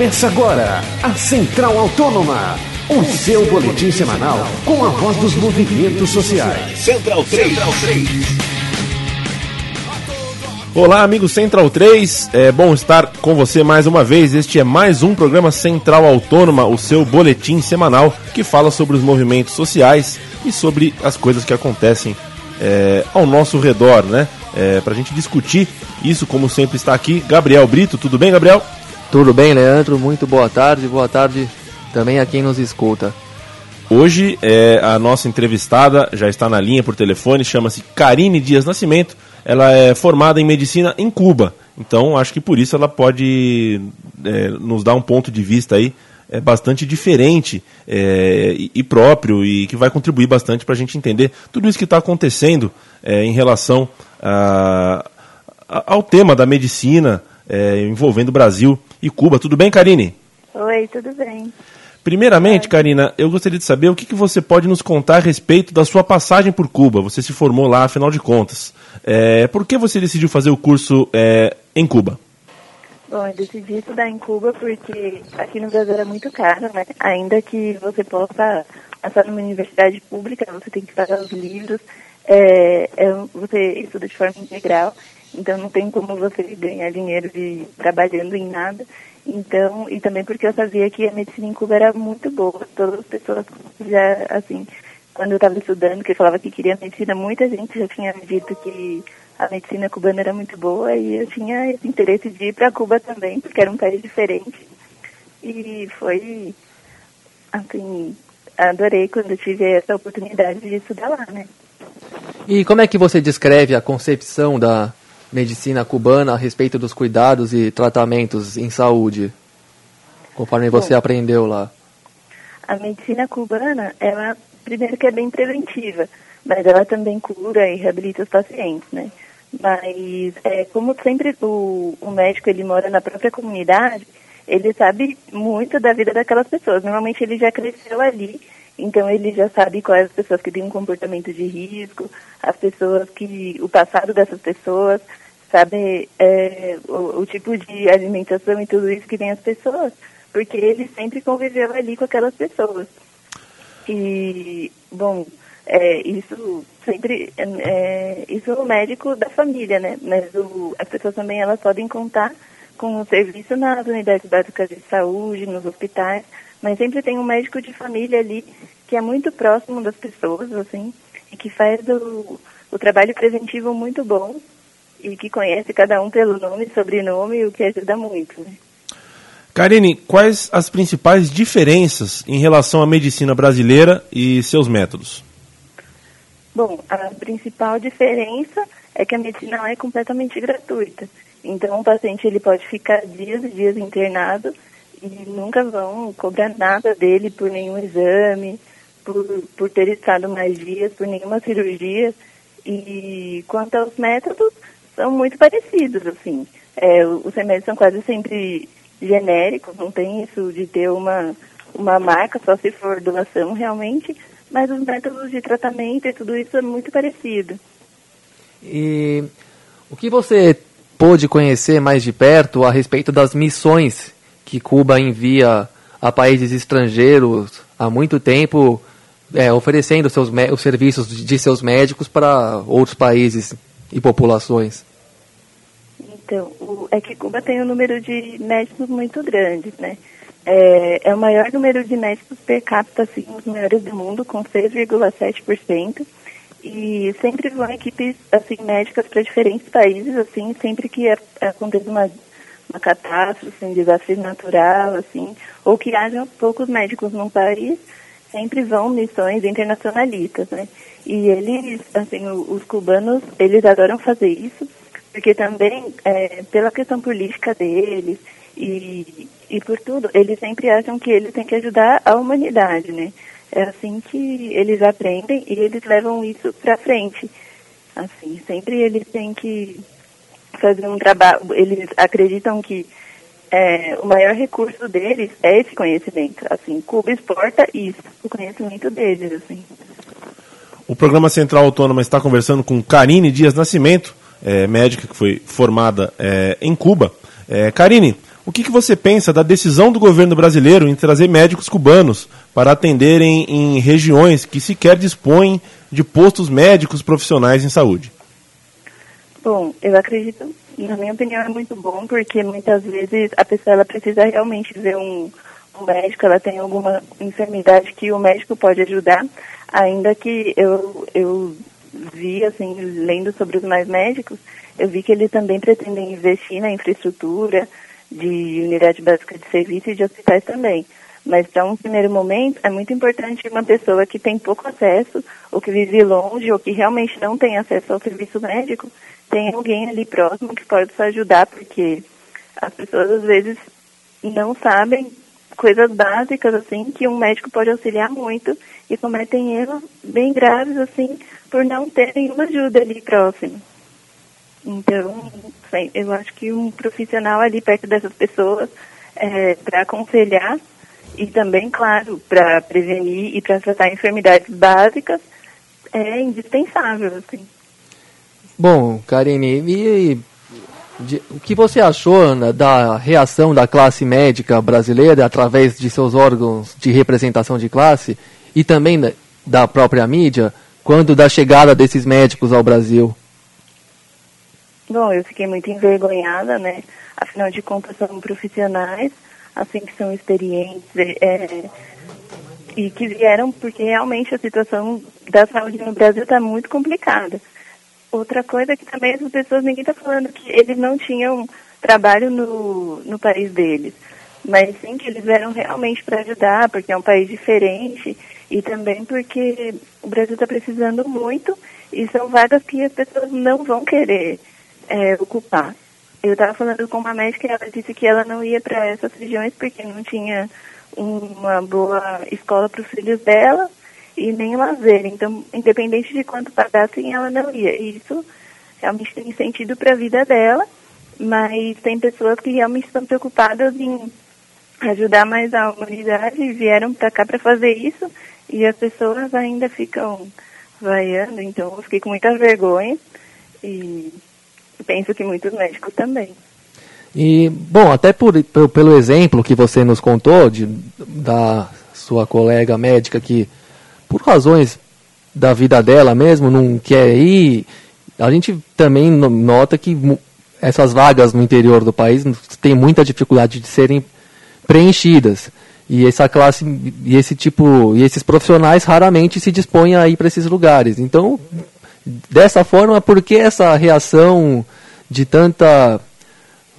Começa agora a Central Autônoma, o seu boletim semanal com a voz dos movimentos sociais. Central 3. Central 3. Olá, amigo Central 3, é bom estar com você mais uma vez. Este é mais um programa Central Autônoma, o seu boletim semanal que fala sobre os movimentos sociais e sobre as coisas que acontecem é, ao nosso redor, né? É, Para a gente discutir isso, como sempre está aqui, Gabriel Brito. Tudo bem, Gabriel? Tudo bem, Leandro? Muito boa tarde. Boa tarde também a quem nos escuta. Hoje é, a nossa entrevistada já está na linha por telefone, chama-se Karine Dias Nascimento. Ela é formada em medicina em Cuba, então acho que por isso ela pode é, nos dar um ponto de vista aí é, bastante diferente é, e, e próprio e que vai contribuir bastante para a gente entender tudo isso que está acontecendo é, em relação a, a, ao tema da medicina é, envolvendo o Brasil e Cuba. Tudo bem, Karine? Oi, tudo bem. Primeiramente, Karina, eu gostaria de saber o que, que você pode nos contar a respeito da sua passagem por Cuba. Você se formou lá, afinal de contas. É, por que você decidiu fazer o curso é, em Cuba? Bom, eu decidi estudar em Cuba porque aqui no Brasil era muito caro, né? Ainda que você possa passar numa universidade pública, você tem que pagar os livros, é, é, você estuda de forma integral, então não tem como você ganhar dinheiro de trabalhando em nada. Então, e também porque eu sabia que a medicina em Cuba era muito boa. Todas as pessoas já, assim, quando eu estava estudando, que eu falava que queria medicina, muita gente já tinha dito que a medicina cubana era muito boa e eu tinha esse interesse de ir para Cuba também, porque era um país diferente. E foi, assim, adorei quando tive essa oportunidade de estudar lá, né? E como é que você descreve a concepção da medicina cubana a respeito dos cuidados e tratamentos em saúde, conforme você Bom, aprendeu lá? A medicina cubana, ela, primeiro que é bem preventiva, mas ela também cura e reabilita os pacientes, né? Mas, é, como sempre o, o médico ele mora na própria comunidade, ele sabe muito da vida daquelas pessoas. Normalmente ele já cresceu ali, então ele já sabe quais as pessoas que têm um comportamento de risco, as pessoas que. o passado dessas pessoas, sabe é, o, o, tipo de alimentação e tudo isso que tem as pessoas, porque ele sempre conviveu ali com aquelas pessoas. E, bom, é, isso sempre, é, isso é o médico da família, né? Mas o, as pessoas também, elas podem contar com o serviço nas unidades básicas de saúde, nos hospitais, mas sempre tem um médico de família ali que é muito próximo das pessoas, assim, e que faz o, o trabalho preventivo muito bom e que conhece cada um pelo nome e sobrenome, o que ajuda muito, né? Karine, quais as principais diferenças em relação à medicina brasileira e seus métodos? Bom, a principal diferença é que a medicina lá é completamente gratuita. Então, o paciente ele pode ficar dias e dias internado e nunca vão cobrar nada dele por nenhum exame, por, por ter estado mais dias, por nenhuma cirurgia. E quanto aos métodos, são muito parecidos, assim. É, os remédios são quase sempre genéricos, não tem isso de ter uma, uma marca, só se for doação realmente, mas os métodos de tratamento e tudo isso é muito parecido. E o que você pôde conhecer mais de perto a respeito das missões que Cuba envia a países estrangeiros há muito tempo, é, oferecendo seus, os serviços de seus médicos para outros países e populações? Então, o, é que Cuba tem um número de médicos muito grande, né? É, é o maior número de médicos per capita, assim, os maiores do mundo, com 6,7%. E sempre vão equipes, assim, médicas para diferentes países, assim, sempre que é, acontece uma, uma catástrofe, um desastre natural, assim, ou que hajam poucos médicos num país, sempre vão missões internacionalistas, né? E eles, assim, os cubanos, eles adoram fazer isso, porque também, é, pela questão política deles e, e por tudo, eles sempre acham que eles têm que ajudar a humanidade, né? É assim que eles aprendem e eles levam isso para frente. Assim, sempre eles têm que fazer um trabalho, eles acreditam que é, o maior recurso deles é esse conhecimento. Assim, Cuba exporta isso, o conhecimento deles, assim. O programa Central Autônoma está conversando com Karine Dias Nascimento, é, médica que foi formada é, em Cuba. É, Karine, O que, que você pensa da decisão do governo brasileiro em trazer médicos cubanos para atenderem em regiões que sequer dispõem de postos médicos profissionais em saúde? Bom, eu acredito, na minha opinião, é muito bom, porque muitas vezes a pessoa ela precisa realmente ver um, um médico, ela tem alguma enfermidade que o médico pode ajudar, ainda que eu, eu vi, assim, lendo sobre os mais médicos, eu vi que eles também pretendem investir na infraestrutura de unidade básica de serviço e de hospitais também. Mas para um primeiro momento é muito importante uma pessoa que tem pouco acesso, ou que vive longe, ou que realmente não tem acesso ao serviço médico, tem alguém ali próximo que pode ajudar, porque as pessoas às vezes não sabem coisas básicas assim que um médico pode auxiliar muito e cometem erros bem graves assim por não ter nenhuma ajuda ali próximo. Então, eu acho que um profissional ali perto dessas pessoas é, para aconselhar e também, claro, para prevenir e para tratar enfermidades básicas é indispensável. Assim. Bom, Karine, e de, o que você achou Ana, da reação da classe médica brasileira através de seus órgãos de representação de classe e também da, própria mídia quando da chegada desses médicos ao Brasil? Bom, eu fiquei muito envergonhada, né? Afinal de contas, são profissionais, assim, que são experientes é, e que vieram porque realmente a situação da saúde no Brasil está muito complicada. Outra coisa que também as pessoas, ninguém está falando que eles não tinham trabalho no, no país deles, mas sim que eles vieram realmente para ajudar, porque é um país diferente e também porque o Brasil está precisando muito e são vagas que as pessoas não vão querer é, ocupar. Eu estava falando com uma médica e ela disse que ela não ia para essas regiões porque não tinha uma boa escola para os filhos dela e nem lazer. Então, independente de quanto pagassem, ela não ia. E isso realmente tem sentido para a vida dela, mas tem pessoas que realmente estão preocupadas em ajudar mais a humanidade e vieram para cá para fazer isso e as pessoas ainda ficam vaiando. Então, eu fiquei com muita vergonha e penso que muitos médicos também. E, bom, até por, pelo exemplo que você nos contou de, da sua colega médica que, por razões da vida dela mesmo, não quer ir, a gente também nota que essas vagas no interior do país têm muita dificuldade de serem preenchidas. E essa classe, e esse tipo, e esses profissionais raramente se dispõem a ir para esses lugares. Então, dessa forma, por que essa reação de tanta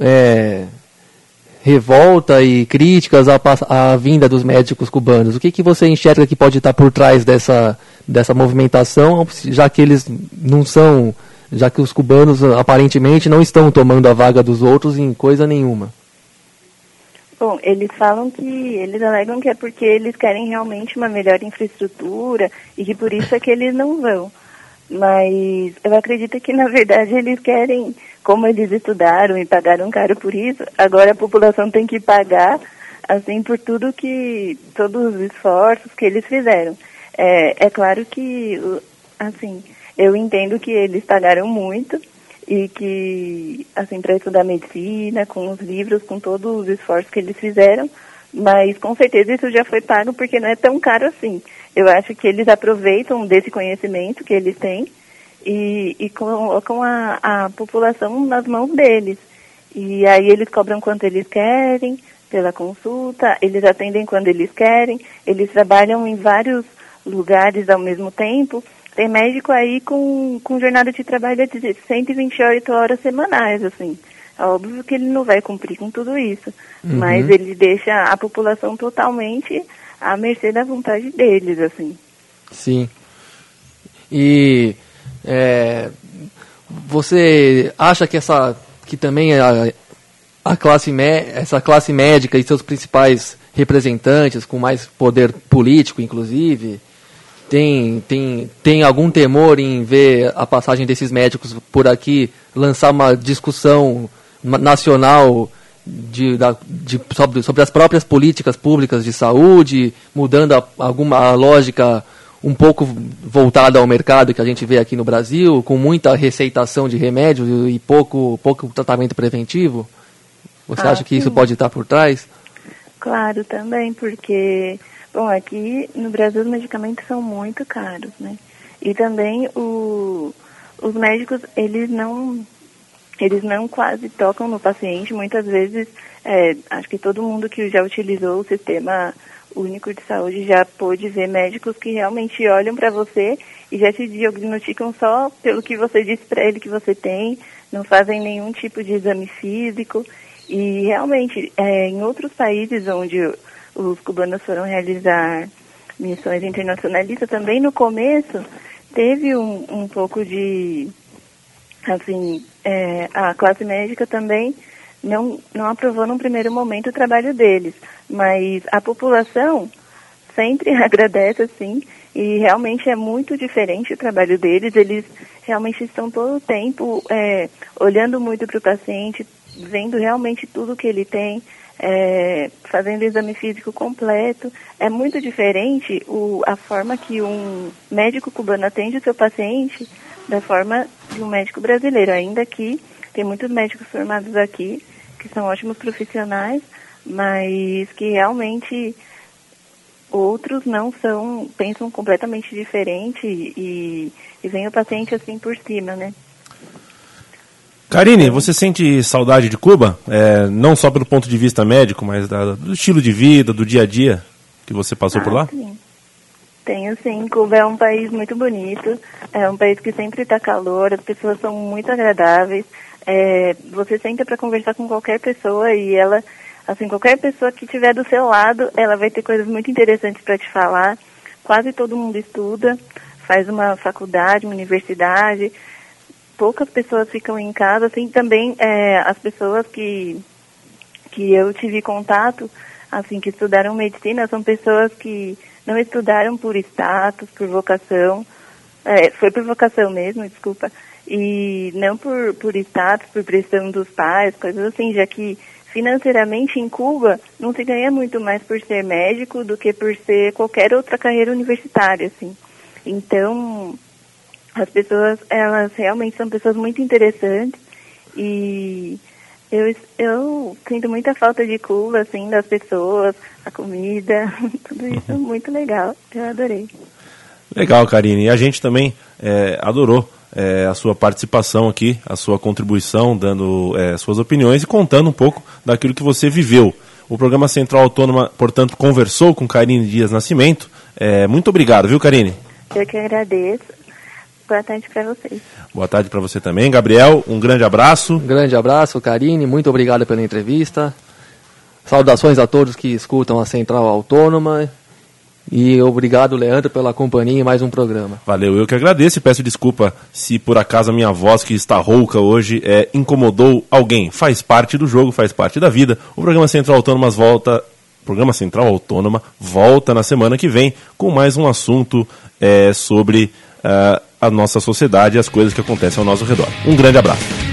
é, revolta e críticas à, à, vinda dos médicos cubanos? O que, que você enxerga que pode estar por trás dessa, dessa movimentação, já que eles não são, já que os cubanos aparentemente não estão tomando a vaga dos outros em coisa nenhuma? Bom, eles falam que, eles alegam que é porque eles querem realmente uma melhor infraestrutura e que por isso é que eles não vão. Mas eu acredito que, na verdade, eles querem, como eles estudaram e pagaram caro por isso, agora a população tem que pagar, assim, por tudo que, todos os esforços que eles fizeram. É, é claro que, assim, eu entendo que eles pagaram muito e que, assim, para estudar medicina, com os livros, com todos os esforços que eles fizeram, mas com certeza isso já foi pago porque não é tão caro assim. Eu acho que eles aproveitam desse conhecimento que eles têm e, e colocam a, a população nas mãos deles. E aí eles cobram quanto eles querem pela consulta, eles atendem quando eles querem, eles trabalham em vários lugares ao mesmo tempo. Tem médico aí com, com jornada de trabalho de 128 horas semanais, assim. É óbvio que ele não vai cumprir com tudo isso, uhum. mas ele deixa a população totalmente à mercê da vontade deles, assim. Sim. E é, você acha que essa que também a, a classe essa classe médica e seus principais representantes com mais poder político, inclusive, tem, tem, tem algum temor em ver a passagem desses médicos por aqui lançar uma discussão nacional de, da, de, sobre, sobre as próprias políticas públicas de saúde, mudando a, alguma lógica um pouco voltada ao mercado que a gente vê aqui no Brasil, com muita receitação de remédios e pouco, pouco tratamento preventivo? Você Ah, acha que isso sim. pode estar por trás? Claro, também, porque, bom, aqui no Brasil os medicamentos são muito caros, né? E também o, os médicos, eles não, eles não quase tocam no paciente, muitas vezes, é, acho que todo mundo que já utilizou o sistema único de saúde já pôde ver médicos que realmente olham para você e já te diagnosticam só pelo que você disse para ele que você tem, não fazem nenhum tipo de exame físico. E realmente, é, em outros países onde os cubanos foram realizar missões internacionalistas, também no começo teve um, um pouco de, assim, é, a classe médica também não, não aprovou num primeiro momento o trabalho deles, mas a população sempre agradece, assim, e realmente é muito diferente o trabalho deles, eles realmente estão todo o tempo é, olhando muito para o paciente, vendo realmente tudo que ele tem, é, fazendo exame físico completo. É muito diferente o, a forma que um médico cubano atende o seu paciente da forma um médico brasileiro, ainda que tem muitos médicos formados aqui, que são ótimos profissionais, mas que realmente outros não são, pensam completamente diferente e, e vem o paciente assim por cima, né? Karine, você sente saudade de Cuba? É, não só pelo ponto de vista médico, mas da- do estilo de vida, do dia a dia que você passou por Ah, lá? Sim. Tenho sim. Cuba é um país muito bonito, é um país que sempre está calor, as pessoas são muito agradáveis. É, você senta para conversar com qualquer pessoa e ela, assim, qualquer pessoa que estiver do seu lado, ela vai ter coisas muito interessantes para te falar. Quase todo mundo estuda, faz uma faculdade, uma universidade. Poucas pessoas ficam em casa, assim, também é, as pessoas que que eu tive contato, assim, que estudaram medicina, são pessoas que não estudaram por status, por vocação, é, foi por vocação mesmo, desculpa, e não por, por status, por pressão dos pais, coisas assim, já que financeiramente em Cuba não se ganha muito mais por ser médico do que por ser qualquer outra carreira universitária, assim. Então, as pessoas, elas realmente são pessoas muito interessantes e eu, eu sinto muita falta de Cuba, assim, das pessoas, a comida, tudo isso é muito legal. Eu adorei. Legal, Karine. E a gente também é, adorou é, a sua participação aqui, a sua contribuição, dando é, suas opiniões e contando um pouco daquilo que você viveu. O programa Central Autônoma, portanto, conversou com Karine Dias Nascimento. É, muito obrigado, viu, Karine? Eu que agradeço. Boa tarde para vocês. Boa tarde para você também. Gabriel, um grande abraço. Um grande abraço, Karine, muito obrigado pela entrevista. Saudações a todos que escutam a Central Autônoma. E obrigado, Leandro, pela companhia em mais um programa. Valeu, eu que agradeço e peço desculpa se por acaso a minha voz que está rouca hoje é, incomodou alguém. Faz parte do jogo, faz parte da vida. O programa Central Autônomas volta. o Programa Central Autônoma volta na semana que vem com mais um assunto é, sobre ah, a nossa sociedade e as coisas que acontecem ao nosso redor. Um grande abraço.